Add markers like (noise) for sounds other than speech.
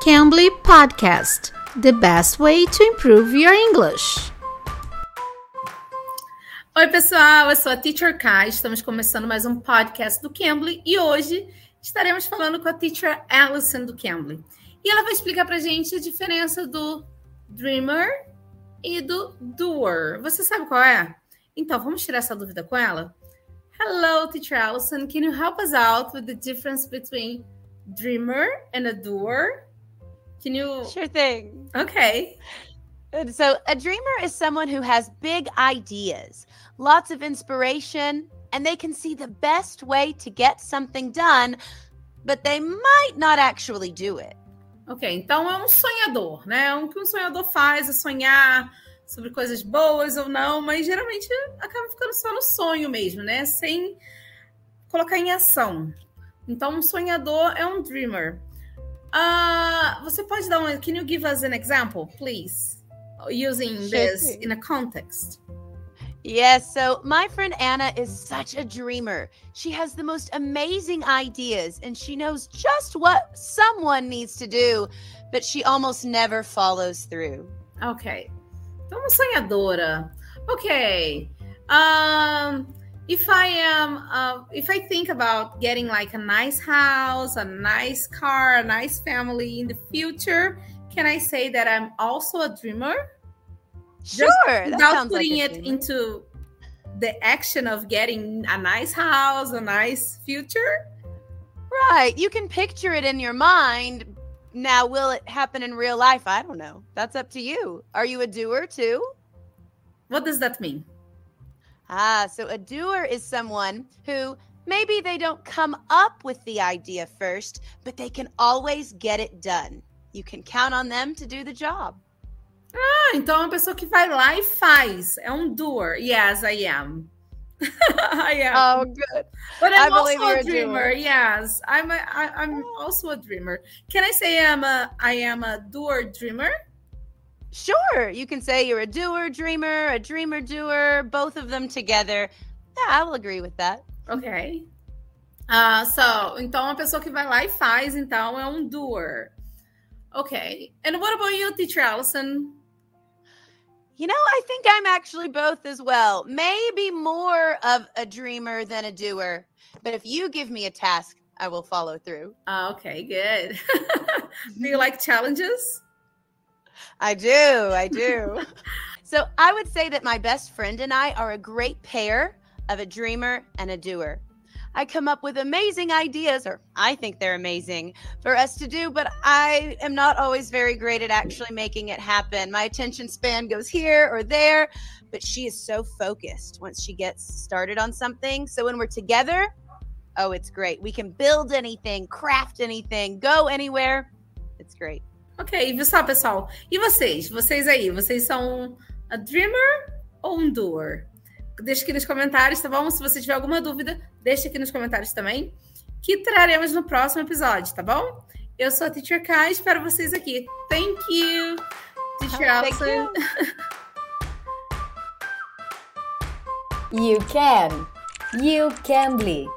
Cambly Podcast The best way to improve your English. Oi, pessoal, eu sou a Teacher Kai. Estamos começando mais um podcast do Cambly e hoje estaremos falando com a Teacher Alison do Cambly. E ela vai explicar pra gente a diferença do dreamer e do doer. Você sabe qual é? Então, vamos tirar essa dúvida com ela? Hello, Teacher Alison. Can you help us out with the difference between dreamer and a doer? Can you? Sure thing. Okay. So, a dreamer is someone who has big ideas, lots of inspiration, and they can see the best way to get something done, but they might not actually do it. Ok, então é um sonhador, né? O que um sonhador faz é sonhar sobre coisas boas ou não, mas geralmente acaba ficando só no sonho mesmo, né? Sem colocar em ação. Então, um sonhador é um dreamer. Uh, você pode dar um. Can you give us an example, please? Using this in a context. Yes, so my friend Anna is such a dreamer. She has the most amazing ideas and she knows just what someone needs to do, but she almost never follows through. Ok. Então, sonhadora. Ok. Um, if I am, uh, if I think about getting like a nice house, a nice car, a nice family in the future, can I say that I'm also a dreamer? Sure, Just without putting like it into the action of getting a nice house, a nice future. Right. You can picture it in your mind. Now, will it happen in real life? I don't know. That's up to you. Are you a doer too? What does that mean? Ah, so a doer is someone who maybe they don't come up with the idea first, but they can always get it done. You can count on them to do the job. Ah, então é uma pessoa que vai lá e faz. É um doer. Yes, I am. (laughs) I am. Oh, good. But I'm also a dreamer. A yes, I'm. A, I, I'm also a dreamer. Can I say I'm a? I am a doer dreamer. Sure, you can say you're a doer dreamer, a dreamer doer, both of them together. Yeah, I will agree with that. Ok. Uh, so, então uma pessoa que vai lá e faz, então é um doer. Okay. And what about you, teacher Allison? You know, I think I'm actually both as well. Maybe more of a dreamer than a doer. But if you give me a task, I will follow through. Okay, good. (laughs) do you like challenges? I do. I do. (laughs) so I would say that my best friend and I are a great pair of a dreamer and a doer. I come up with amazing ideas, or I think they're amazing for us to do, but I am not always very great at actually making it happen. My attention span goes here or there, but she is so focused once she gets started on something. So when we're together, oh, it's great. We can build anything, craft anything, go anywhere. It's great. Ok, viu só, pessoal? E vocês? Vocês aí, vocês são a dreamer ou um doer? Deixa aqui nos comentários, tá bom? Se você tiver alguma dúvida, deixa aqui nos comentários também, que traremos no próximo episódio, tá bom? Eu sou a Teacher Kai, espero vocês aqui. Thank you, Teacher Alison. (laughs) You can. You can bleed.